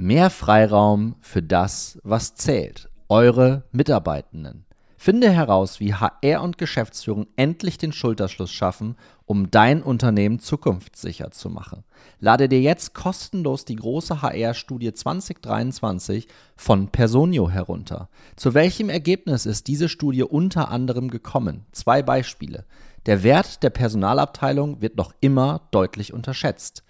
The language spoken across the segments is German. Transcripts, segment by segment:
Mehr Freiraum für das, was zählt. Eure Mitarbeitenden. Finde heraus, wie HR und Geschäftsführung endlich den Schulterschluss schaffen, um dein Unternehmen zukunftssicher zu machen. Lade dir jetzt kostenlos die große HR-Studie 2023 von Personio herunter. Zu welchem Ergebnis ist diese Studie unter anderem gekommen? Zwei Beispiele. Der Wert der Personalabteilung wird noch immer deutlich unterschätzt.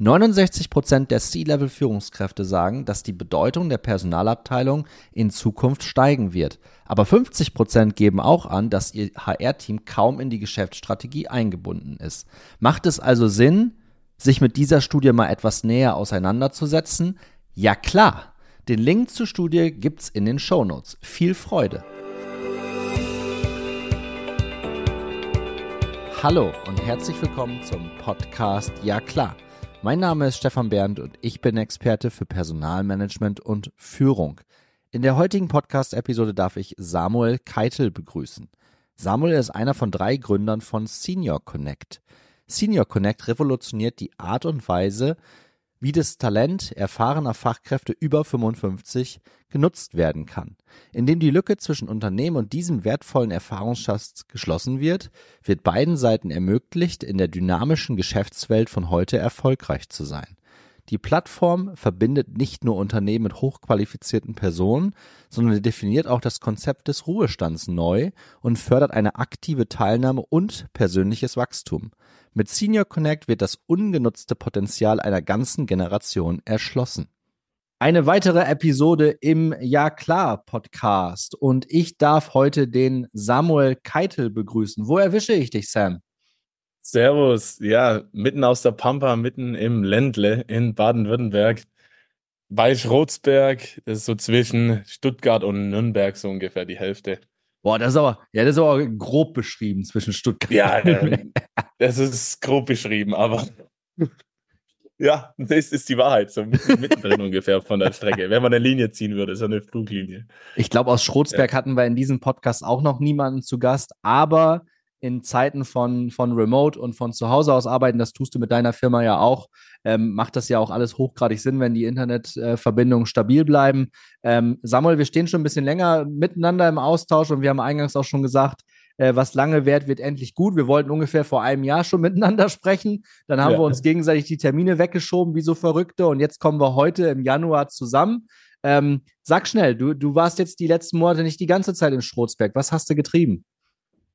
69% der C-Level-Führungskräfte sagen, dass die Bedeutung der Personalabteilung in Zukunft steigen wird. Aber 50% geben auch an, dass ihr HR-Team kaum in die Geschäftsstrategie eingebunden ist. Macht es also Sinn, sich mit dieser Studie mal etwas näher auseinanderzusetzen? Ja klar. Den Link zur Studie gibt's in den Shownotes. Viel Freude! Hallo und herzlich willkommen zum Podcast Ja klar mein Name ist Stefan Bernd und ich bin Experte für Personalmanagement und Führung. In der heutigen Podcast-Episode darf ich Samuel Keitel begrüßen. Samuel ist einer von drei Gründern von Senior Connect. Senior Connect revolutioniert die Art und Weise, wie das Talent erfahrener Fachkräfte über 55 genutzt werden kann. Indem die Lücke zwischen Unternehmen und diesem wertvollen Erfahrungsschatz geschlossen wird, wird beiden Seiten ermöglicht, in der dynamischen Geschäftswelt von heute erfolgreich zu sein. Die Plattform verbindet nicht nur Unternehmen mit hochqualifizierten Personen, sondern definiert auch das Konzept des Ruhestands neu und fördert eine aktive Teilnahme und persönliches Wachstum. Mit Senior Connect wird das ungenutzte Potenzial einer ganzen Generation erschlossen. Eine weitere Episode im Ja klar Podcast und ich darf heute den Samuel Keitel begrüßen. Wo erwische ich dich, Sam? Servus, ja, mitten aus der Pampa, mitten im Ländle in Baden-Württemberg, bei Schrotzberg, das ist so zwischen Stuttgart und Nürnberg so ungefähr die Hälfte. Boah, das ist aber, ja, das ist aber grob beschrieben zwischen Stuttgart. Ja, äh, das ist grob beschrieben, aber ja, das ist die Wahrheit, so mittendrin ungefähr von der Strecke. Wenn man eine Linie ziehen würde, ist eine Fluglinie. Ich glaube, aus Schrotzberg ja. hatten wir in diesem Podcast auch noch niemanden zu Gast, aber in Zeiten von, von Remote und von zu Hause aus arbeiten, das tust du mit deiner Firma ja auch, ähm, macht das ja auch alles hochgradig Sinn, wenn die Internetverbindungen äh, stabil bleiben. Ähm, Samuel, wir stehen schon ein bisschen länger miteinander im Austausch und wir haben eingangs auch schon gesagt, äh, was lange währt, wird endlich gut. Wir wollten ungefähr vor einem Jahr schon miteinander sprechen. Dann haben ja. wir uns gegenseitig die Termine weggeschoben, wie so Verrückte. Und jetzt kommen wir heute im Januar zusammen. Ähm, sag schnell, du, du warst jetzt die letzten Monate nicht die ganze Zeit in Strotsberg. Was hast du getrieben?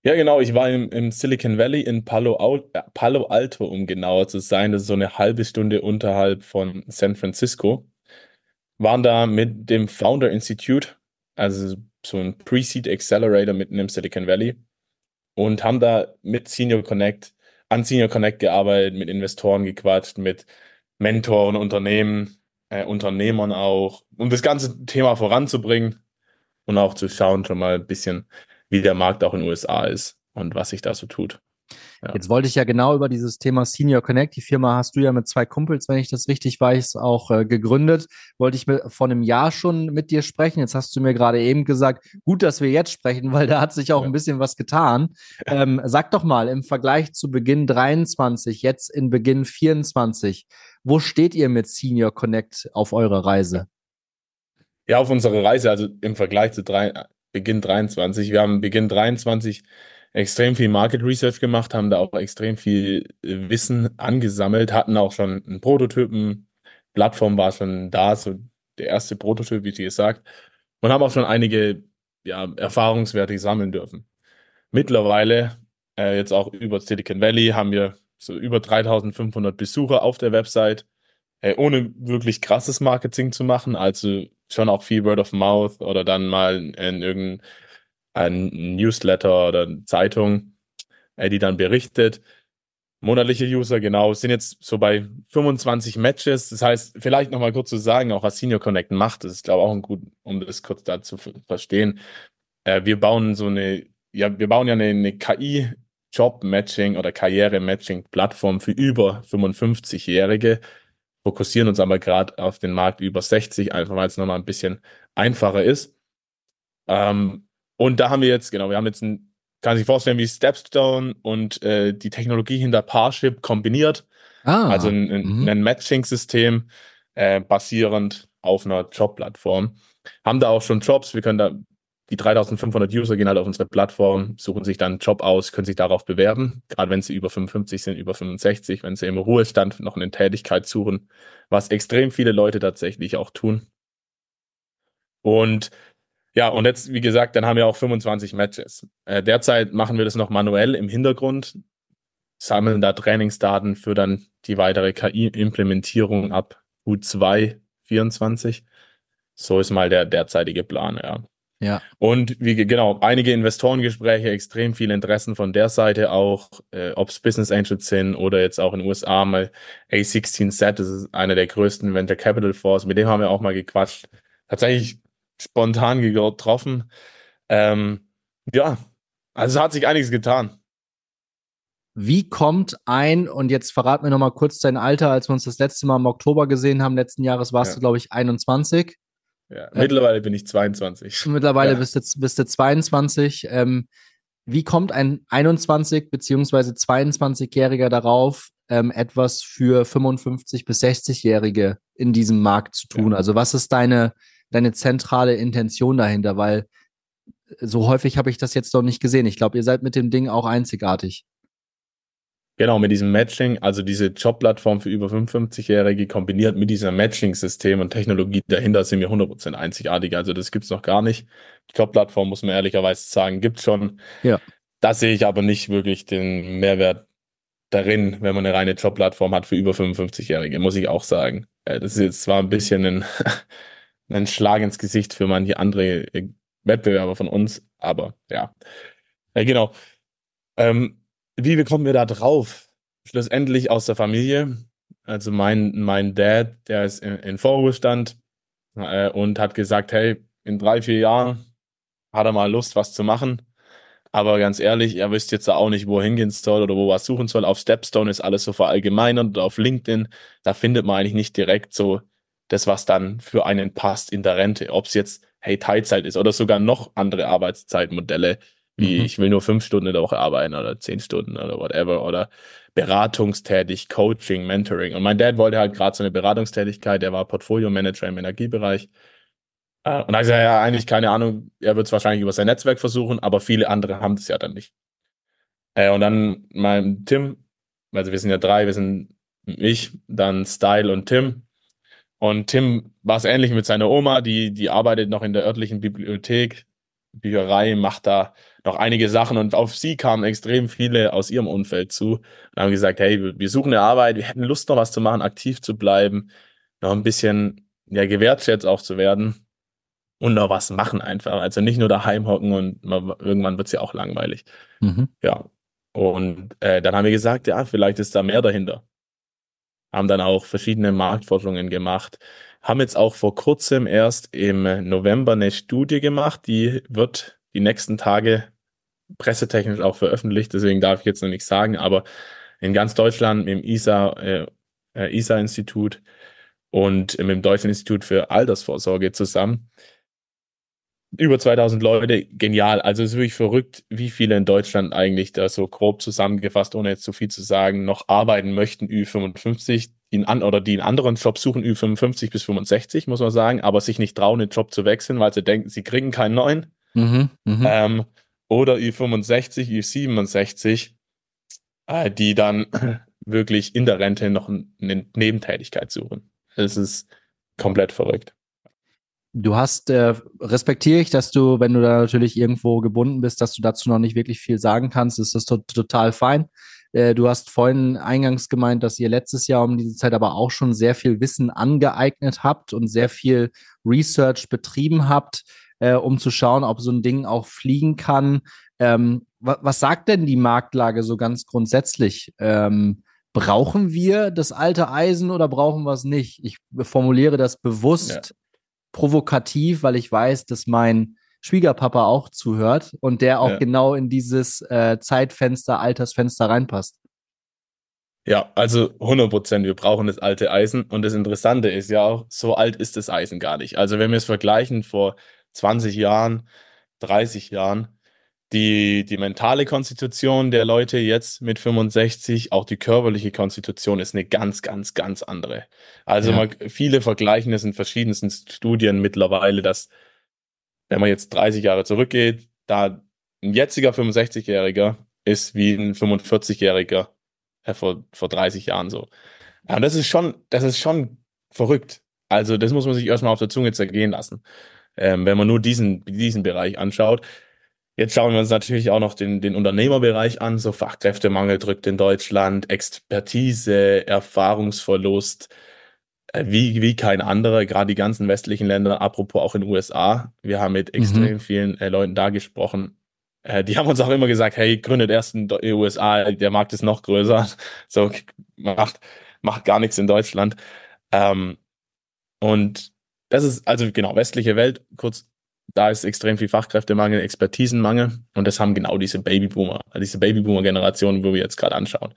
Ja, genau. Ich war im, im Silicon Valley in Palo, äh, Palo Alto, um genauer zu sein. Das ist so eine halbe Stunde unterhalb von San Francisco. Waren da mit dem Founder Institute, also so ein Pre-Seed Accelerator mitten im Silicon Valley und haben da mit Senior Connect, an Senior Connect gearbeitet, mit Investoren gequatscht, mit Mentoren, Unternehmen, äh, Unternehmern auch, um das ganze Thema voranzubringen und auch zu schauen, schon mal ein bisschen, wie der Markt auch in den USA ist und was sich da so tut. Ja. Jetzt wollte ich ja genau über dieses Thema Senior Connect, die Firma hast du ja mit zwei Kumpels, wenn ich das richtig weiß, auch äh, gegründet. Wollte ich mit, vor einem Jahr schon mit dir sprechen. Jetzt hast du mir gerade eben gesagt, gut, dass wir jetzt sprechen, weil da hat sich auch ja. ein bisschen was getan. Ähm, sag doch mal, im Vergleich zu Beginn 23, jetzt in Beginn 24, wo steht ihr mit Senior Connect auf eurer Reise? Ja, auf unserer Reise, also im Vergleich zu drei, Beginn 23. Wir haben Beginn 23 extrem viel Market Research gemacht, haben da auch extrem viel äh, Wissen angesammelt, hatten auch schon einen Prototypen, Plattform war schon da, so der erste Prototyp, wie gesagt, und haben auch schon einige ja, Erfahrungswerte sammeln dürfen. Mittlerweile, äh, jetzt auch über Silicon Valley, haben wir so über 3500 Besucher auf der Website, äh, ohne wirklich krasses Marketing zu machen, also schon auch viel Word of Mouth oder dann mal in irgendein ein Newsletter oder Zeitung, äh, die dann berichtet. Monatliche User, genau, sind jetzt so bei 25 Matches. Das heißt, vielleicht nochmal kurz zu sagen, auch was Senior Connect macht, das ist, glaube ich, auch ein gut, um das kurz da zu verstehen. Äh, wir bauen so eine, ja, wir bauen ja eine, eine KI Job-Matching oder Karriere-Matching-Plattform für über 55-Jährige, fokussieren uns aber gerade auf den Markt über 60, einfach weil es nochmal ein bisschen einfacher ist. Ähm, und da haben wir jetzt, genau, wir haben jetzt ein, kann sich vorstellen, wie Stepstone und äh, die Technologie hinter Parship kombiniert. Ah, also ein, ein, mhm. ein Matching-System, äh, basierend auf einer Jobplattform. Haben da auch schon Jobs. Wir können da, die 3500 User gehen halt auf unsere Plattform, suchen sich dann einen Job aus, können sich darauf bewerben. Gerade wenn sie über 55 sind, über 65, wenn sie im Ruhestand noch eine Tätigkeit suchen, was extrem viele Leute tatsächlich auch tun. Und ja, und jetzt, wie gesagt, dann haben wir auch 25 Matches. Äh, derzeit machen wir das noch manuell im Hintergrund, sammeln da Trainingsdaten für dann die weitere KI-Implementierung ab Q2 24. So ist mal der derzeitige Plan, ja. Ja. Und wie genau, einige Investorengespräche, extrem viele Interessen von der Seite auch, äh, ob es Business Angels sind oder jetzt auch in den USA mal A16Z, das ist einer der größten Venture Capital Fonds, mit dem haben wir auch mal gequatscht. Tatsächlich spontan getroffen. Ähm, ja, also hat sich einiges getan. Wie kommt ein, und jetzt verrat mir nochmal kurz dein Alter, als wir uns das letzte Mal im Oktober gesehen haben, letzten Jahres warst ja. du, glaube ich, 21. Ja, äh, mittlerweile bin ich 22. Mittlerweile ja. bist, du, bist du 22. Ähm, wie kommt ein 21- bzw. 22-Jähriger darauf, ähm, etwas für 55- bis 60-Jährige in diesem Markt zu tun? Ja. Also was ist deine, deine zentrale Intention dahinter? Weil so häufig habe ich das jetzt noch nicht gesehen. Ich glaube, ihr seid mit dem Ding auch einzigartig. Genau, mit diesem Matching, also diese Jobplattform für über 55-Jährige kombiniert mit diesem Matching-System und Technologie dahinter sind wir 100% einzigartig. Also das gibt's noch gar nicht. Die Jobplattform, muss man ehrlicherweise sagen, gibt schon. Ja. Da sehe ich aber nicht wirklich den Mehrwert darin, wenn man eine reine Jobplattform hat für über 55-Jährige, muss ich auch sagen. Das ist jetzt zwar ein bisschen ein, ein Schlag ins Gesicht für manche andere äh, Wettbewerber von uns, aber ja. ja genau. Ähm, wie bekommen wir da drauf? Schlussendlich aus der Familie. Also mein, mein Dad, der ist in, in Vorruhestand äh, und hat gesagt, hey, in drei, vier Jahren hat er mal Lust, was zu machen. Aber ganz ehrlich, er wüsste jetzt auch nicht, wo er hingehen soll oder wo er was suchen soll. Auf Stepstone ist alles so verallgemeinert und auf LinkedIn, da findet man eigentlich nicht direkt so das, was dann für einen passt in der Rente. Ob es jetzt, hey, Teilzeit ist oder sogar noch andere Arbeitszeitmodelle, wie mhm. ich will nur fünf Stunden in der Woche arbeiten oder zehn Stunden oder whatever oder beratungstätig, Coaching, Mentoring. Und mein Dad wollte halt gerade so eine Beratungstätigkeit, der war Portfolio-Manager im Energiebereich. Äh, und da ist er ja eigentlich keine Ahnung, er wird es wahrscheinlich über sein Netzwerk versuchen, aber viele andere haben das ja dann nicht. Äh, und dann mein Tim, also wir sind ja drei, wir sind ich, dann Style und Tim. Und Tim war es ähnlich mit seiner Oma, die, die arbeitet noch in der örtlichen Bibliothek, Bücherei, macht da noch einige Sachen und auf sie kamen extrem viele aus ihrem Umfeld zu und haben gesagt, hey, wir suchen eine Arbeit, wir hätten Lust noch was zu machen, aktiv zu bleiben, noch ein bisschen ja, gewertschätzt auch zu werden und noch was machen einfach. Also nicht nur daheim hocken und man, irgendwann wird's ja auch langweilig. Mhm. Ja. Und äh, dann haben wir gesagt, ja, vielleicht ist da mehr dahinter. Haben dann auch verschiedene Marktforschungen gemacht, haben jetzt auch vor kurzem erst im November eine Studie gemacht, die wird die nächsten Tage pressetechnisch auch veröffentlicht, deswegen darf ich jetzt noch nichts sagen, aber in ganz Deutschland im ISA, äh, äh ISA-Institut und mit dem Deutschen Institut für Altersvorsorge zusammen. Über 2000 Leute, genial. Also es ist wirklich verrückt, wie viele in Deutschland eigentlich da so grob zusammengefasst, ohne jetzt zu viel zu sagen, noch arbeiten möchten, Ü55, die an, oder die einen anderen Job suchen, Ü55 bis 65, muss man sagen, aber sich nicht trauen, den Job zu wechseln, weil sie denken, sie kriegen keinen neuen. Mhm, mh. ähm, oder Ü65, Ü67, äh, die dann wirklich in der Rente noch eine Nebentätigkeit suchen. Es ist komplett verrückt. Du hast, äh, respektiere ich, dass du, wenn du da natürlich irgendwo gebunden bist, dass du dazu noch nicht wirklich viel sagen kannst, ist das to total fein. Äh, du hast vorhin eingangs gemeint, dass ihr letztes Jahr um diese Zeit aber auch schon sehr viel Wissen angeeignet habt und sehr viel Research betrieben habt äh, um zu schauen, ob so ein Ding auch fliegen kann. Ähm, wa was sagt denn die Marktlage so ganz grundsätzlich? Ähm, brauchen wir das alte Eisen oder brauchen wir es nicht? Ich formuliere das bewusst. Provokativ, weil ich weiß, dass mein Schwiegerpapa auch zuhört und der auch ja. genau in dieses äh, Zeitfenster, Altersfenster reinpasst. Ja, also 100 Prozent, wir brauchen das alte Eisen. Und das Interessante ist ja auch, so alt ist das Eisen gar nicht. Also wenn wir es vergleichen vor 20 Jahren, 30 Jahren, die, die mentale Konstitution der Leute jetzt mit 65, auch die körperliche Konstitution ist eine ganz, ganz, ganz andere. Also ja. man, viele vergleichen es in verschiedensten Studien mittlerweile, dass wenn man jetzt 30 Jahre zurückgeht, da ein jetziger 65-Jähriger ist wie ein 45-Jähriger äh, vor, vor 30 Jahren so. Ja, und das ist schon, das ist schon verrückt. Also das muss man sich erstmal auf der Zunge zergehen lassen, ähm, wenn man nur diesen, diesen Bereich anschaut. Jetzt schauen wir uns natürlich auch noch den, den Unternehmerbereich an. So Fachkräftemangel drückt in Deutschland, Expertise, Erfahrungsverlust, äh, wie, wie kein anderer, gerade die ganzen westlichen Länder, apropos auch in den USA. Wir haben mit mhm. extrem mhm. vielen äh, Leuten da gesprochen. Äh, die haben uns auch immer gesagt, hey, gründet erst in den USA, der Markt ist noch größer. So, macht, macht gar nichts in Deutschland. Ähm, und das ist also genau westliche Welt, kurz da ist extrem viel Fachkräftemangel, Expertisenmangel und das haben genau diese Babyboomer, diese Babyboomer-Generation, wo wir jetzt gerade anschauen.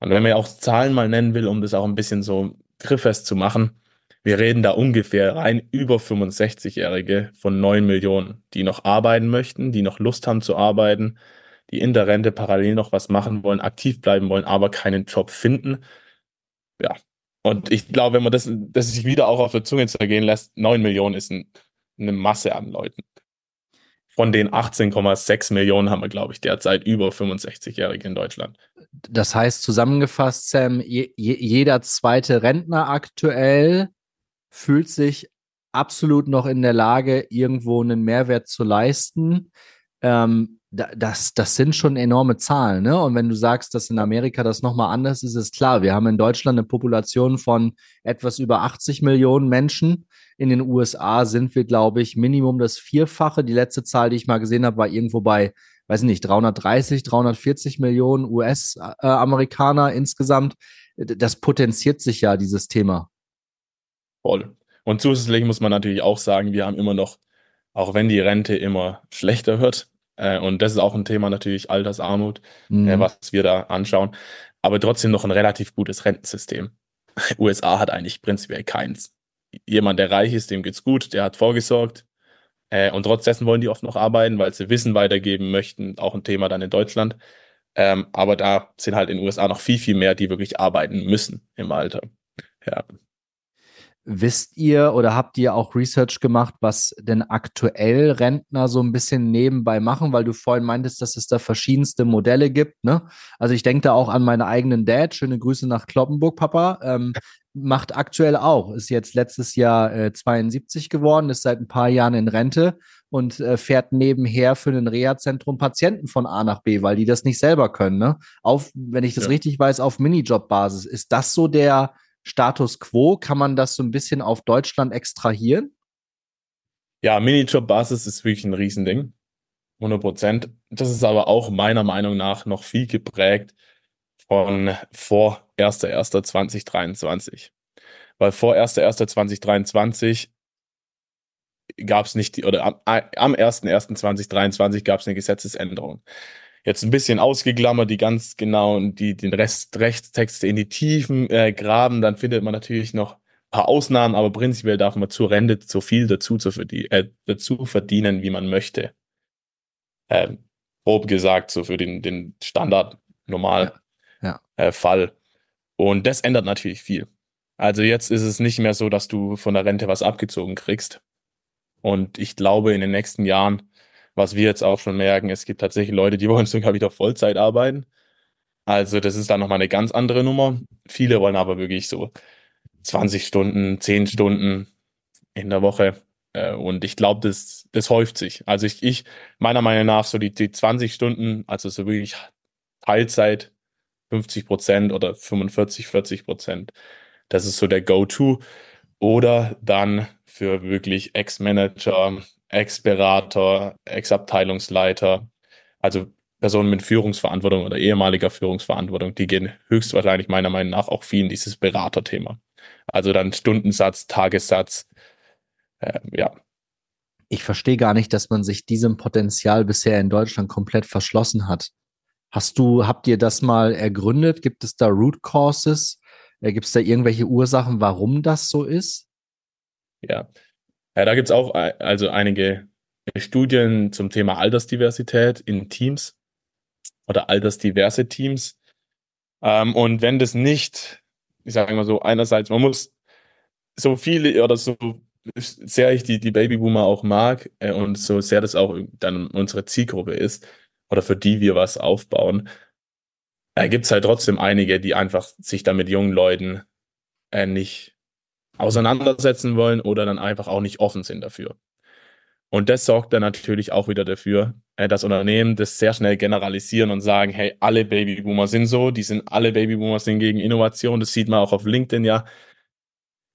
Und wenn man auch Zahlen mal nennen will, um das auch ein bisschen so grifffest zu machen, wir reden da ungefähr rein über 65-Jährige von 9 Millionen, die noch arbeiten möchten, die noch Lust haben zu arbeiten, die in der Rente parallel noch was machen wollen, aktiv bleiben wollen, aber keinen Job finden. Ja. Und ich glaube, wenn man das, das sich wieder auch auf der Zunge zergehen lässt, 9 Millionen ist ein eine Masse an Leuten. Von den 18,6 Millionen haben wir, glaube ich, derzeit über 65-Jährige in Deutschland. Das heißt zusammengefasst, Sam, je, jeder zweite Rentner aktuell fühlt sich absolut noch in der Lage, irgendwo einen Mehrwert zu leisten. Ähm, das, das sind schon enorme Zahlen, ne? Und wenn du sagst, dass in Amerika das nochmal anders ist, ist klar. Wir haben in Deutschland eine Population von etwas über 80 Millionen Menschen. In den USA sind wir, glaube ich, Minimum das Vierfache. Die letzte Zahl, die ich mal gesehen habe, war irgendwo bei, weiß nicht, 330, 340 Millionen US-Amerikaner insgesamt. Das potenziert sich ja, dieses Thema. Voll. Und zusätzlich muss man natürlich auch sagen, wir haben immer noch, auch wenn die Rente immer schlechter wird, äh, und das ist auch ein Thema natürlich Altersarmut, äh, mhm. äh, was wir da anschauen. Aber trotzdem noch ein relativ gutes Rentensystem. USA hat eigentlich prinzipiell keins. Jemand, der reich ist, dem geht's gut, der hat vorgesorgt. Äh, und trotz dessen wollen die oft noch arbeiten, weil sie Wissen weitergeben möchten. Auch ein Thema dann in Deutschland. Ähm, aber da sind halt in den USA noch viel, viel mehr, die wirklich arbeiten müssen im Alter. Ja. Wisst ihr oder habt ihr auch Research gemacht, was denn aktuell Rentner so ein bisschen nebenbei machen, weil du vorhin meintest, dass es da verschiedenste Modelle gibt, ne? Also ich denke da auch an meinen eigenen Dad, schöne Grüße nach Kloppenburg, Papa, ähm, macht aktuell auch, ist jetzt letztes Jahr äh, 72 geworden, ist seit ein paar Jahren in Rente und äh, fährt nebenher für ein Reha-Zentrum Patienten von A nach B, weil die das nicht selber können, ne? Auf, wenn ich das ja. richtig weiß, auf Minijob-Basis. Ist das so der Status quo? Kann man das so ein bisschen auf Deutschland extrahieren? Ja, Minijob-Basis ist wirklich ein Riesending. 100 Prozent. Das ist aber auch meiner Meinung nach noch viel geprägt von vor 1.1.2023. Weil vor 1.1.2023 gab es nicht die, oder am, am 1.1.2023 gab es eine Gesetzesänderung jetzt ein bisschen ausgeklammert, die ganz genau die, den Rest Rechtstexte in die Tiefen äh, graben, dann findet man natürlich noch ein paar Ausnahmen, aber prinzipiell darf man zur Rente so viel dazu, zu verdien äh, dazu verdienen, wie man möchte. Ähm, grob gesagt, so für den, den Standard normal ja. Ja. Äh, Fall. Und das ändert natürlich viel. Also jetzt ist es nicht mehr so, dass du von der Rente was abgezogen kriegst. Und ich glaube, in den nächsten Jahren was wir jetzt auch schon merken, es gibt tatsächlich Leute, die wollen sogar wieder Vollzeit arbeiten. Also das ist dann nochmal eine ganz andere Nummer. Viele wollen aber wirklich so 20 Stunden, 10 Stunden in der Woche. Äh, und ich glaube, das, das häuft sich. Also ich, ich, meiner Meinung nach, so die, die 20 Stunden, also so wirklich Teilzeit, 50 Prozent oder 45, 40 Prozent, das ist so der Go-To. Oder dann für wirklich Ex-Manager, Ex-Berater, Ex-Abteilungsleiter, also Personen mit Führungsverantwortung oder ehemaliger Führungsverantwortung, die gehen höchstwahrscheinlich meiner Meinung nach auch viel in dieses Beraterthema. Also dann Stundensatz, Tagessatz, äh, ja. Ich verstehe gar nicht, dass man sich diesem Potenzial bisher in Deutschland komplett verschlossen hat. Hast du, habt ihr das mal ergründet? Gibt es da Root Causes? Äh, Gibt es da irgendwelche Ursachen, warum das so ist? Ja, ja, da gibt's auch äh, also einige Studien zum Thema Altersdiversität in Teams oder altersdiverse Teams. Ähm, und wenn das nicht, ich sage mal so, einerseits, man muss so viele oder so sehr ich die, die Babyboomer auch mag äh, und so sehr das auch dann unsere Zielgruppe ist oder für die wir was aufbauen, äh, gibt es halt trotzdem einige, die einfach sich da mit jungen Leuten äh, nicht auseinandersetzen wollen oder dann einfach auch nicht offen sind dafür. Und das sorgt dann natürlich auch wieder dafür, äh, dass Unternehmen das sehr schnell generalisieren und sagen, hey, alle Babyboomer sind so, die sind alle Babyboomer sind gegen Innovation. Das sieht man auch auf LinkedIn ja.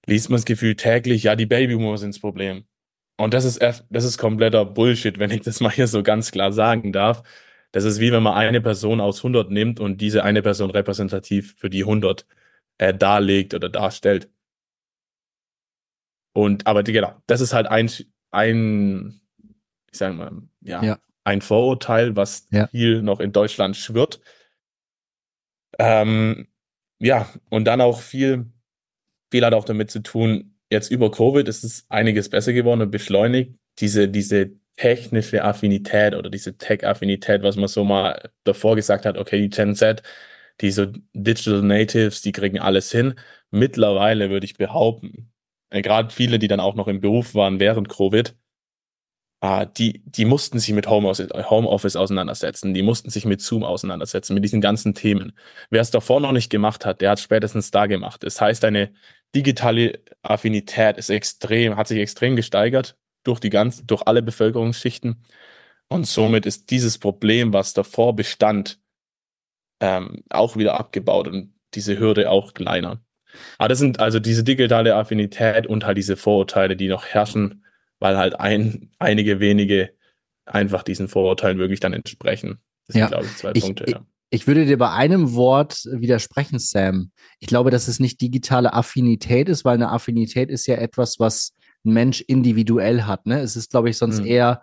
Liest man das Gefühl täglich, ja, die Babyboomer sind das Problem. Und das ist, das ist kompletter Bullshit, wenn ich das mal hier so ganz klar sagen darf. Das ist wie wenn man eine Person aus 100 nimmt und diese eine Person repräsentativ für die 100 äh, darlegt oder darstellt. Und, aber genau, das ist halt ein, ein, ich sage mal, ja, ja, ein Vorurteil, was ja. viel noch in Deutschland schwirrt. Ähm, ja, und dann auch viel, viel hat auch damit zu tun, jetzt über Covid ist es einiges besser geworden und beschleunigt. Diese, diese technische Affinität oder diese Tech-Affinität, was man so mal davor gesagt hat, okay, die Gen Z, die so Digital Natives, die kriegen alles hin. Mittlerweile würde ich behaupten, äh, gerade viele, die dann auch noch im Beruf waren während Covid, äh, die, die mussten sich mit Homeoffice, auseinandersetzen, die mussten sich mit Zoom auseinandersetzen, mit diesen ganzen Themen. Wer es davor noch nicht gemacht hat, der hat spätestens da gemacht. Das heißt, eine digitale Affinität ist extrem, hat sich extrem gesteigert durch die ganzen, durch alle Bevölkerungsschichten. Und somit ist dieses Problem, was davor bestand, ähm, auch wieder abgebaut und diese Hürde auch kleiner. Aber das sind also diese digitale Affinität und halt diese Vorurteile, die noch herrschen, weil halt ein, einige wenige einfach diesen Vorurteilen wirklich dann entsprechen. Das ja. sind, glaube ich, zwei ich, Punkte. Ja. Ich würde dir bei einem Wort widersprechen, Sam. Ich glaube, dass es nicht digitale Affinität ist, weil eine Affinität ist ja etwas, was ein Mensch individuell hat. Ne? Es ist, glaube ich, sonst mhm. eher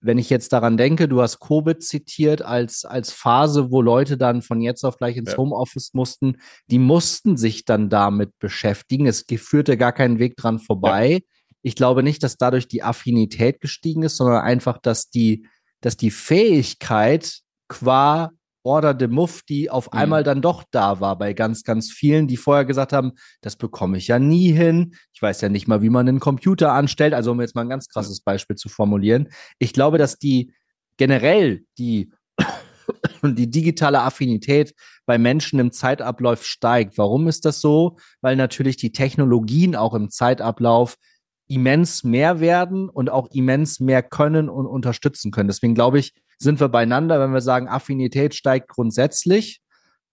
wenn ich jetzt daran denke, du hast Covid zitiert als, als Phase, wo Leute dann von jetzt auf gleich ins ja. Homeoffice mussten, die mussten sich dann damit beschäftigen. Es führte gar keinen Weg dran vorbei. Ja. Ich glaube nicht, dass dadurch die Affinität gestiegen ist, sondern einfach, dass die, dass die Fähigkeit qua Order de Mufti auf mhm. einmal dann doch da war bei ganz, ganz vielen, die vorher gesagt haben, das bekomme ich ja nie hin. Ich weiß ja nicht mal, wie man einen Computer anstellt. Also um jetzt mal ein ganz krasses Beispiel zu formulieren. Ich glaube, dass die generell die die digitale Affinität bei Menschen im Zeitablauf steigt. Warum ist das so? Weil natürlich die Technologien auch im Zeitablauf immens mehr werden und auch immens mehr können und unterstützen können. Deswegen glaube ich, sind wir beieinander, wenn wir sagen, Affinität steigt grundsätzlich.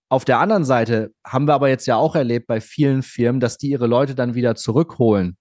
Auf der anderen Seite haben wir aber jetzt ja auch erlebt bei vielen Firmen, dass die ihre Leute dann wieder zurückholen.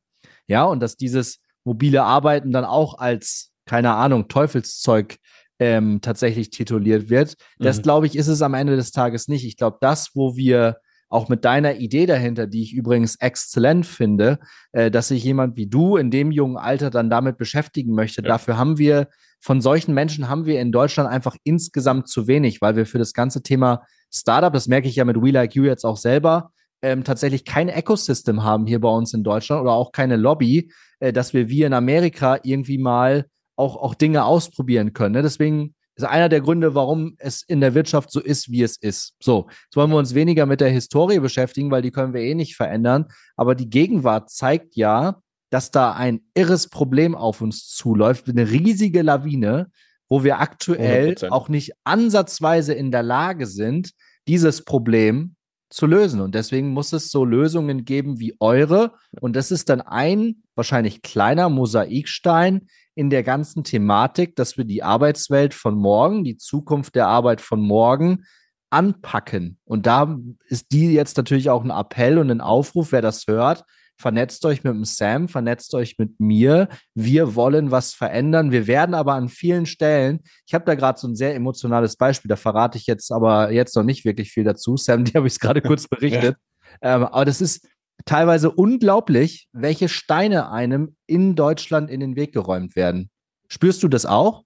Ja, und dass dieses mobile Arbeiten dann auch als, keine Ahnung, Teufelszeug ähm, tatsächlich tituliert wird. Das, mhm. glaube ich, ist es am Ende des Tages nicht. Ich glaube, das, wo wir auch mit deiner Idee dahinter, die ich übrigens exzellent finde, äh, dass sich jemand wie du in dem jungen Alter dann damit beschäftigen möchte. Ja. Dafür haben wir, von solchen Menschen haben wir in Deutschland einfach insgesamt zu wenig, weil wir für das ganze Thema Startup, das merke ich ja mit We Like You jetzt auch selber, ähm, tatsächlich kein Ecosystem haben hier bei uns in Deutschland oder auch keine Lobby, äh, dass wir wie in Amerika irgendwie mal auch, auch Dinge ausprobieren können. Ne? Deswegen ist einer der Gründe, warum es in der Wirtschaft so ist, wie es ist. So, jetzt wollen wir uns weniger mit der Historie beschäftigen, weil die können wir eh nicht verändern. Aber die Gegenwart zeigt ja, dass da ein irres Problem auf uns zuläuft, eine riesige Lawine, wo wir aktuell 100%. auch nicht ansatzweise in der Lage sind, dieses Problem zu lösen. Und deswegen muss es so Lösungen geben wie eure. Und das ist dann ein wahrscheinlich kleiner Mosaikstein in der ganzen Thematik, dass wir die Arbeitswelt von morgen, die Zukunft der Arbeit von morgen anpacken. Und da ist die jetzt natürlich auch ein Appell und ein Aufruf, wer das hört. Vernetzt euch mit dem Sam, vernetzt euch mit mir. Wir wollen was verändern. Wir werden aber an vielen Stellen, ich habe da gerade so ein sehr emotionales Beispiel, da verrate ich jetzt aber jetzt noch nicht wirklich viel dazu. Sam, die habe ich gerade kurz berichtet. ja. ähm, aber das ist, teilweise unglaublich, welche Steine einem in Deutschland in den Weg geräumt werden. Spürst du das auch?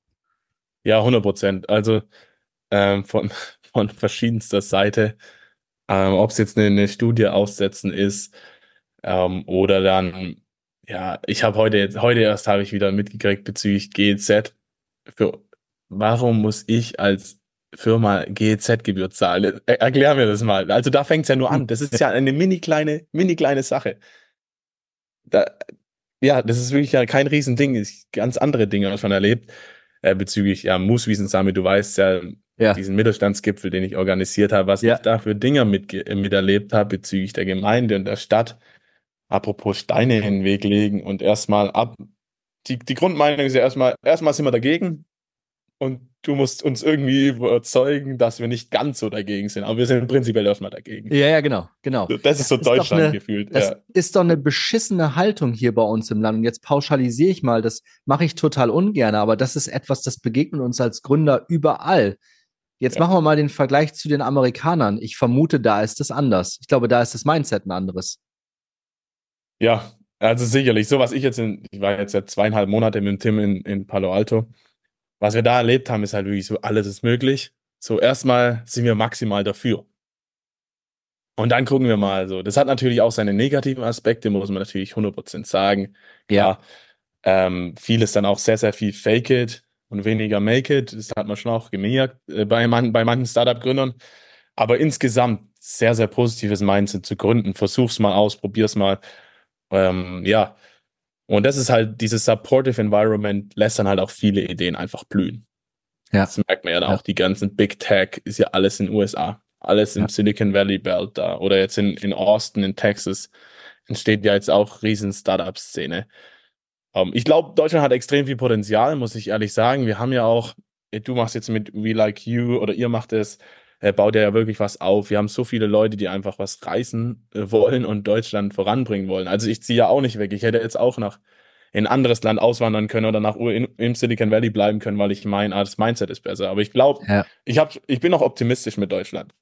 Ja, 100 Prozent. Also ähm, von, von verschiedenster Seite, ähm, ob es jetzt eine, eine, Studie aufsetzen ist ähm, oder dann Ja, ich habe heute jetzt, heute erst habe ich wieder mitgekriegt bezüglich GEZ. Für, warum muss ich als Firma GEZ-Gebühr zahlen? Er, erklär mir das mal. Also da fängt es ja nur an. Das ist ja eine mini kleine, mini kleine Sache. Da, ja, das ist wirklich ja kein Riesending. Ist ganz andere Dinge, man erlebt. Äh, bezüglich ja, Mooswiesen Summit, du weißt ja, ja, diesen Mittelstandsgipfel, den ich organisiert habe, was ja. ich da für Dinge mit, miterlebt habe bezüglich der Gemeinde und der Stadt apropos Steine in den Weg legen und erstmal ab. Die, die Grundmeinung ist ja erstmal, erstmal sind wir dagegen und du musst uns irgendwie überzeugen, dass wir nicht ganz so dagegen sind. Aber wir sind prinzipiell erstmal dagegen. Ja, ja, genau, genau. Das, das ist so Deutschland eine, gefühlt. Das ja. ist doch eine beschissene Haltung hier bei uns im Land. Und jetzt pauschalisiere ich mal, das mache ich total ungern, aber das ist etwas, das begegnet uns als Gründer überall. Jetzt ja. machen wir mal den Vergleich zu den Amerikanern. Ich vermute, da ist es anders. Ich glaube, da ist das Mindset ein anderes. Ja, also sicherlich. So was ich jetzt in, ich war jetzt seit zweieinhalb Monate mit dem Tim in, in Palo Alto. Was wir da erlebt haben, ist halt wirklich so, alles ist möglich. So, erstmal sind wir maximal dafür. Und dann gucken wir mal so. Das hat natürlich auch seine negativen Aspekte, muss man natürlich 100% sagen. Klar, ja. Ähm, vieles dann auch sehr, sehr viel Fake it und weniger Make it. Das hat man schon auch gemerkt äh, bei, man, bei manchen Startup-Gründern. Aber insgesamt sehr, sehr positives Mindset zu gründen. Versuch's mal aus, probier's mal. Ähm, ja. Und das ist halt, dieses Supportive Environment lässt dann halt auch viele Ideen einfach blühen. Ja. Das merkt man ja, ja. auch. Die ganzen Big Tech ist ja alles in den USA. Alles im ja. Silicon Valley Belt da. Oder jetzt in, in Austin, in Texas, entsteht ja jetzt auch riesen Startup-Szene. Um, ähm, ich glaube, Deutschland hat extrem viel Potenzial, muss ich ehrlich sagen. Wir haben ja auch, du machst jetzt mit We Like You oder ihr macht es, äh, baut er ja wirklich was auf. Wir haben so viele Leute, die einfach was reißen äh, wollen und Deutschland voranbringen wollen. Also ich ziehe ja auch nicht weg. Ich hätte jetzt auch nach in ein anderes Land auswandern können oder nach in, im Silicon Valley bleiben können, weil ich meine, ah, das Mindset ist besser. Aber ich glaube, ja. ich, hab, ich bin auch optimistisch mit Deutschland.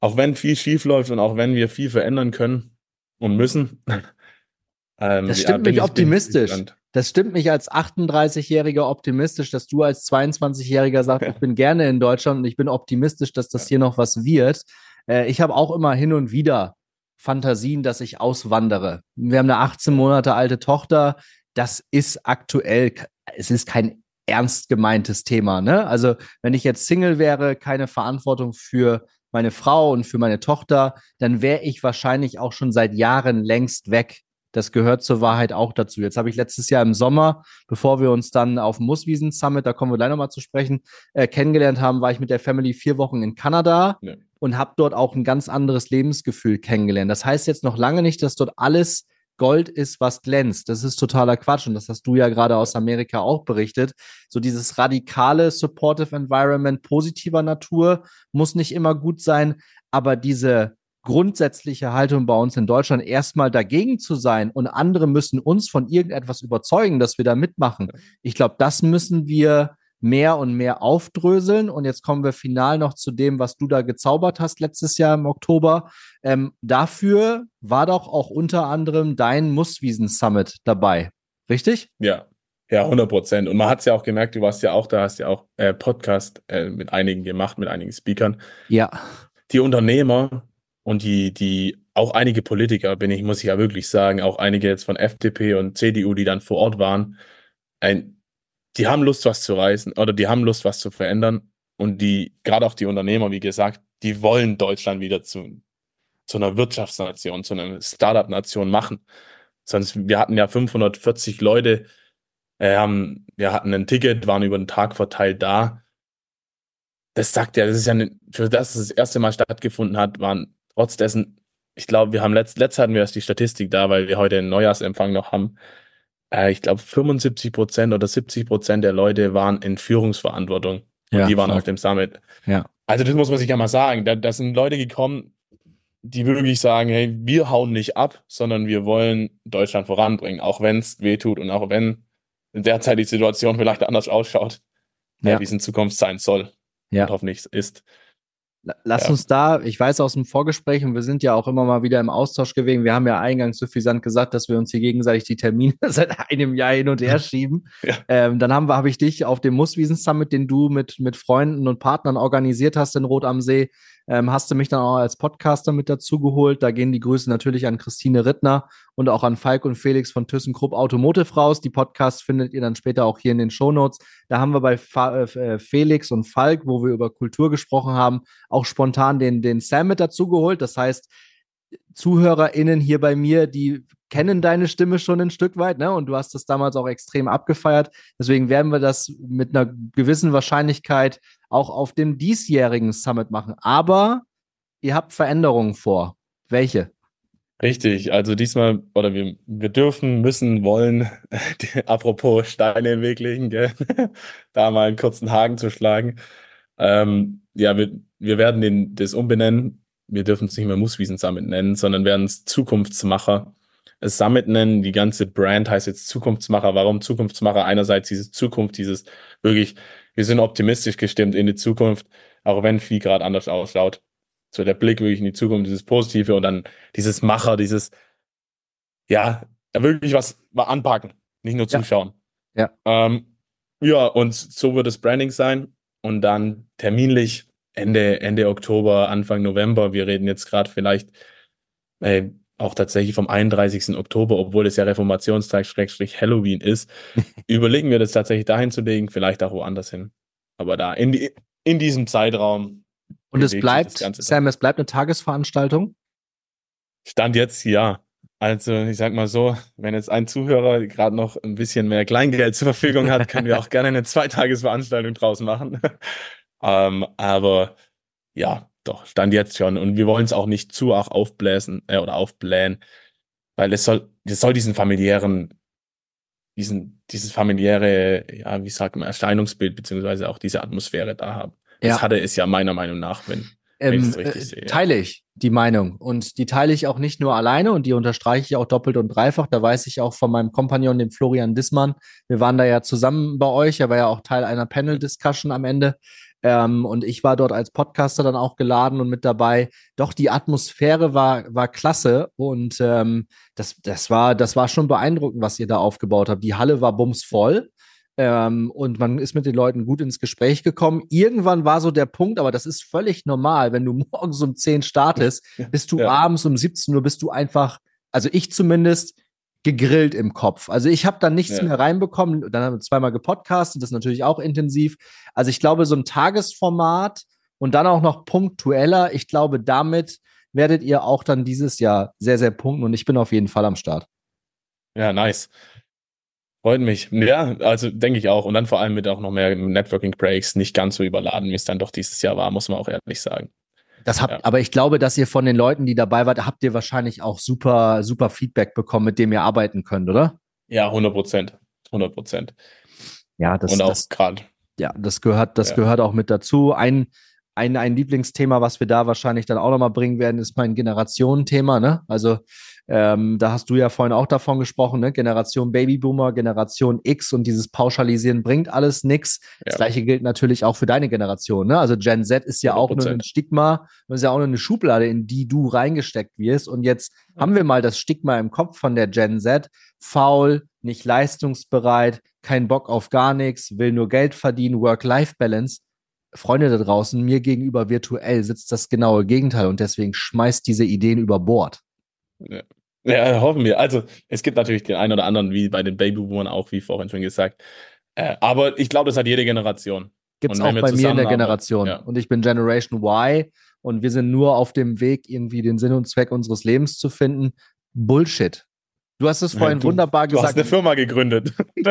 Auch wenn viel schief läuft und auch wenn wir viel verändern können und müssen. ähm, das stimmt ja, mich optimistisch. Das stimmt mich als 38-Jähriger optimistisch, dass du als 22-Jähriger sagst, ich bin gerne in Deutschland und ich bin optimistisch, dass das hier noch was wird. Äh, ich habe auch immer hin und wieder Fantasien, dass ich auswandere. Wir haben eine 18 Monate alte Tochter. Das ist aktuell, es ist kein ernst gemeintes Thema. Ne? Also wenn ich jetzt Single wäre, keine Verantwortung für meine Frau und für meine Tochter, dann wäre ich wahrscheinlich auch schon seit Jahren längst weg. Das gehört zur Wahrheit auch dazu. Jetzt habe ich letztes Jahr im Sommer, bevor wir uns dann auf dem Muswiesen Summit, da kommen wir gleich nochmal zu sprechen, äh, kennengelernt haben, war ich mit der Family vier Wochen in Kanada ja. und habe dort auch ein ganz anderes Lebensgefühl kennengelernt. Das heißt jetzt noch lange nicht, dass dort alles Gold ist, was glänzt. Das ist totaler Quatsch und das hast du ja gerade aus Amerika auch berichtet. So dieses radikale Supportive Environment positiver Natur muss nicht immer gut sein, aber diese grundsätzliche Haltung bei uns in Deutschland, erstmal dagegen zu sein und andere müssen uns von irgendetwas überzeugen, dass wir da mitmachen. Ich glaube, das müssen wir mehr und mehr aufdröseln. Und jetzt kommen wir final noch zu dem, was du da gezaubert hast letztes Jahr im Oktober. Ähm, dafür war doch auch unter anderem dein Musswiesen Summit dabei. Richtig? Ja. Ja, 100 Prozent. Und man hat es ja auch gemerkt, du warst ja auch da, hast ja auch äh, Podcast äh, mit einigen gemacht, mit einigen Speakern. Ja. Die Unternehmer, und die, die, auch einige Politiker, bin ich, muss ich ja wirklich sagen, auch einige jetzt von FDP und CDU, die dann vor Ort waren, ein, die haben Lust, was zu reißen oder die haben Lust, was zu verändern. Und die, gerade auch die Unternehmer, wie gesagt, die wollen Deutschland wieder zu, zu einer Wirtschaftsnation, zu einer Startup-Nation machen. Sonst, wir hatten ja 540 Leute, äh, haben, wir hatten ein Ticket, waren über den Tag verteilt da. Das sagt ja, das ist ja, eine, für das es das erste Mal stattgefunden hat, waren trotz dessen, ich glaube, wir haben letzt, letzt hatten wir erst die Statistik da, weil wir heute einen Neujahrsempfang noch haben. Äh, ich glaube, 75 Prozent oder 70 Prozent der Leute waren in Führungsverantwortung. Und ja, die waren klar. auf dem Summit. Ja. Also, das muss man sich ja mal sagen. Da, da sind Leute gekommen, die wirklich sagen, hey, wir hauen nicht ab, sondern wir wollen Deutschland voranbringen, auch wenn es wehtut und auch wenn derzeit die Situation vielleicht anders ausschaut, ja. wie es in Zukunft sein soll ja. und hoffentlich ist. Lass ja. uns da, ich weiß aus dem Vorgespräch und wir sind ja auch immer mal wieder im Austausch gewesen. Wir haben ja eingangs so viel Sand gesagt, dass wir uns hier gegenseitig die Termine seit einem Jahr hin und her schieben. Ja. Ähm, dann haben wir, habe ich dich auf dem Musswiesen Summit, den du mit, mit Freunden und Partnern organisiert hast in Rot am See, ähm, hast du mich dann auch als Podcaster mit dazu geholt. Da gehen die Grüße natürlich an Christine Rittner und auch an Falk und Felix von ThyssenKrupp Automotive raus. Die Podcasts findet ihr dann später auch hier in den Shownotes. Da haben wir bei Fa äh, Felix und Falk, wo wir über Kultur gesprochen haben, auch spontan den, den Sam mit dazu geholt. Das heißt, ZuhörerInnen hier bei mir, die kennen deine Stimme schon ein Stück weit, ne? Und du hast das damals auch extrem abgefeiert. Deswegen werden wir das mit einer gewissen Wahrscheinlichkeit auch auf dem diesjährigen Summit machen. Aber ihr habt Veränderungen vor. Welche? Richtig, also diesmal, oder wir, wir dürfen, müssen, wollen, die, apropos Steine im Weg legen, gell? da mal einen kurzen Haken zu schlagen. Ähm, ja, wir, wir werden den, das umbenennen wir dürfen es nicht mehr Muswiesen Summit nennen, sondern werden es Zukunftsmacher Summit nennen. Die ganze Brand heißt jetzt Zukunftsmacher. Warum Zukunftsmacher? Einerseits diese Zukunft, dieses wirklich, wir sind optimistisch gestimmt in die Zukunft, auch wenn viel gerade anders ausschaut. So der Blick wirklich in die Zukunft, dieses Positive und dann dieses Macher, dieses, ja, wirklich was mal anpacken, nicht nur zuschauen. Ja. Ja, ähm, ja und so wird das Branding sein und dann terminlich Ende, Ende Oktober, Anfang November. Wir reden jetzt gerade vielleicht äh, auch tatsächlich vom 31. Oktober, obwohl es ja Reformationstag Schrägstrich Halloween ist. überlegen wir das tatsächlich dahin zu legen, vielleicht auch woanders hin. Aber da in, die, in diesem Zeitraum. Und es bleibt, Sam, es bleibt eine Tagesveranstaltung? Stand jetzt ja. Also ich sag mal so, wenn jetzt ein Zuhörer gerade noch ein bisschen mehr Kleingeld zur Verfügung hat, können wir auch gerne eine Zweitagesveranstaltung draus machen. Ähm, aber ja, doch, stand jetzt schon. Und wir wollen es auch nicht zu arg aufbläsen äh, oder aufblähen, weil es soll, es soll diesen familiären, diesen, dieses familiäre, ja, wie sagt man, Erscheinungsbild beziehungsweise auch diese Atmosphäre da haben. Ja. Das hatte es ja meiner Meinung nach, wenn, ähm, äh, sehe, teile ich die Meinung. Und die teile ich auch nicht nur alleine und die unterstreiche ich auch doppelt und dreifach. Da weiß ich auch von meinem Kompagnon, dem Florian Dissmann. Wir waren da ja zusammen bei euch. Er war ja auch Teil einer Panel-Discussion am Ende. Ähm, und ich war dort als Podcaster dann auch geladen und mit dabei. Doch die Atmosphäre war, war klasse und ähm, das, das, war, das war schon beeindruckend, was ihr da aufgebaut habt. Die Halle war bumsvoll. Ähm, und man ist mit den Leuten gut ins Gespräch gekommen. Irgendwann war so der Punkt, aber das ist völlig normal, wenn du morgens um 10 startest, bist du ja. abends um 17 Uhr, bist du einfach, also ich zumindest, gegrillt im Kopf. Also ich habe dann nichts ja. mehr reinbekommen. Dann haben wir zweimal gepodcastet, das ist natürlich auch intensiv. Also ich glaube, so ein Tagesformat und dann auch noch punktueller, ich glaube, damit werdet ihr auch dann dieses Jahr sehr, sehr punkten und ich bin auf jeden Fall am Start. Ja, nice. Freut mich. Ja, also denke ich auch. Und dann vor allem mit auch noch mehr Networking Breaks, nicht ganz so überladen, wie es dann doch dieses Jahr war, muss man auch ehrlich sagen. Das habt, ja. aber ich glaube, dass ihr von den Leuten, die dabei wart, habt ihr wahrscheinlich auch super, super Feedback bekommen, mit dem ihr arbeiten könnt, oder? Ja, 100 Prozent. 100 Prozent. Ja, das, Und auch gerade. Ja, das gehört, das ja. gehört auch mit dazu. Ein, ein, ein Lieblingsthema, was wir da wahrscheinlich dann auch nochmal bringen werden, ist mein Generationenthema, ne? Also, ähm, da hast du ja vorhin auch davon gesprochen, ne? Generation Babyboomer, Generation X und dieses Pauschalisieren bringt alles nichts. Ja. Das gleiche gilt natürlich auch für deine Generation. Ne? Also Gen Z ist ja 100%. auch nur ein Stigma, das ist ja auch nur eine Schublade, in die du reingesteckt wirst. Und jetzt ja. haben wir mal das Stigma im Kopf von der Gen Z. Faul, nicht leistungsbereit, kein Bock auf gar nichts, will nur Geld verdienen, Work-Life-Balance. Freunde da draußen, mir gegenüber virtuell sitzt das genaue Gegenteil und deswegen schmeißt diese Ideen über Bord. Ja. ja, hoffen wir. Also, es gibt natürlich den einen oder anderen, wie bei den Babyboomern auch, wie vorhin schon gesagt. Äh, aber ich glaube, das hat jede Generation. Gibt es auch bei mir in der Generation. Ja. Und ich bin Generation Y und wir sind nur auf dem Weg, irgendwie den Sinn und Zweck unseres Lebens zu finden. Bullshit. Du hast es vorhin du, wunderbar gesagt. Du hast eine Firma gegründet.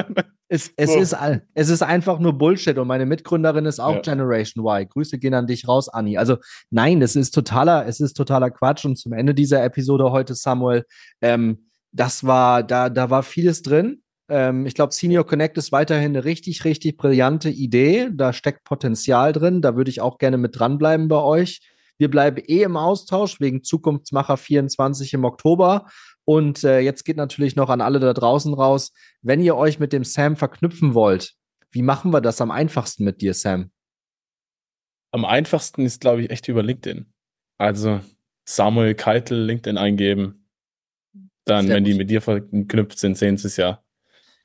es, es, so. ist, es ist einfach nur Bullshit und meine Mitgründerin ist auch ja. Generation Y. Grüße gehen an dich raus, Anni. Also nein, es ist totaler, es ist totaler Quatsch und zum Ende dieser Episode heute, Samuel, ähm, das war, da, da war vieles drin. Ähm, ich glaube, Senior Connect ist weiterhin eine richtig, richtig brillante Idee. Da steckt Potenzial drin. Da würde ich auch gerne mit dranbleiben bei euch. Wir bleiben eh im Austausch wegen Zukunftsmacher 24 im Oktober. Und äh, jetzt geht natürlich noch an alle da draußen raus, wenn ihr euch mit dem Sam verknüpfen wollt, wie machen wir das am einfachsten mit dir, Sam? Am einfachsten ist, glaube ich, echt über LinkedIn. Also Samuel Keitel LinkedIn eingeben. Dann, Sehr wenn gut. die mit dir verknüpft sind, sehen sie es ja.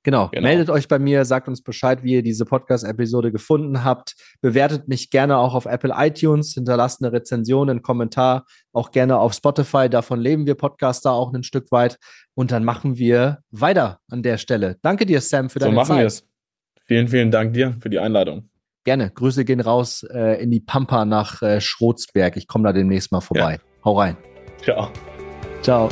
Genau. genau. Meldet euch bei mir, sagt uns Bescheid, wie ihr diese Podcast-Episode gefunden habt. Bewertet mich gerne auch auf Apple iTunes, hinterlasst eine Rezension, einen Kommentar, auch gerne auf Spotify. Davon leben wir Podcaster auch ein Stück weit. Und dann machen wir weiter an der Stelle. Danke dir, Sam, für deine Zeit. So machen wir es. Vielen, vielen Dank dir für die Einladung. Gerne. Grüße gehen raus äh, in die Pampa nach äh, Schrotzberg. Ich komme da demnächst mal vorbei. Ja. Hau rein. Ciao. Ciao.